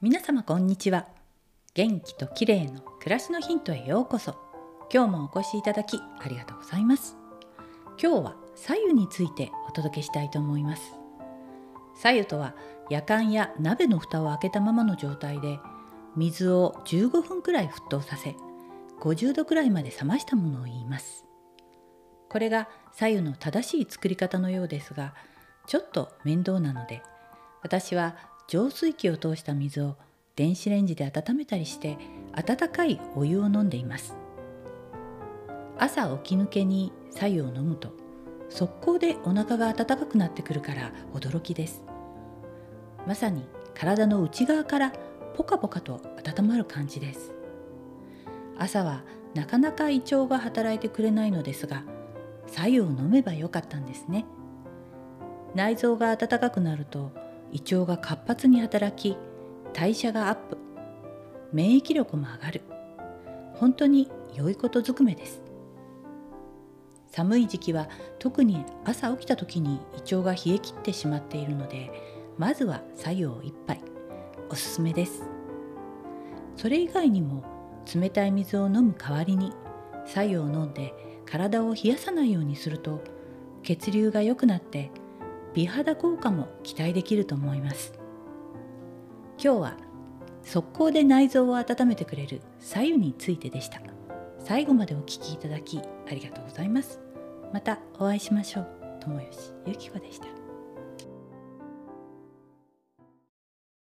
皆様こんにちは。元気と綺麗の暮らしのヒントへようこそ。今日もお越しいただきありがとうございます。今日は左右についてお届けしたいと思います。左右とはやかんや鍋の蓋を開けたままの状態で水を15分くらい沸騰させ50度くらいまで冷ましたものを言います。これが左右の正しい作り方のようですがちょっと面倒なので私は浄水器を通した水を電子レンジで温めたりして温かいお湯を飲んでいます。朝起き抜けに白湯を飲むと速攻でお腹が温かくなってくるから驚きです。まさに体の内側からポカポカと温まる感じです。朝はなかなか胃腸が働いてくれないのですが白湯を飲めばよかったんですね。内臓が温かくなると胃腸が活発に働き代謝がアップ。免疫力も上がる。本当に良いことずくめです。寒い時期は特に朝起きた時に胃腸が冷え切ってしまっているのでまずは作用一杯おすすめです。それ以外にも冷たい水を飲む代わりに白湯を飲んで体を冷やさないようにすると血流が良くなって美肌効果も期待できると思います。今日は速攻で内臓を温めてくれる左右についてでした。最後までお聴きいただきありがとうございます。またお会いしましょう。友吉ゆき子でした。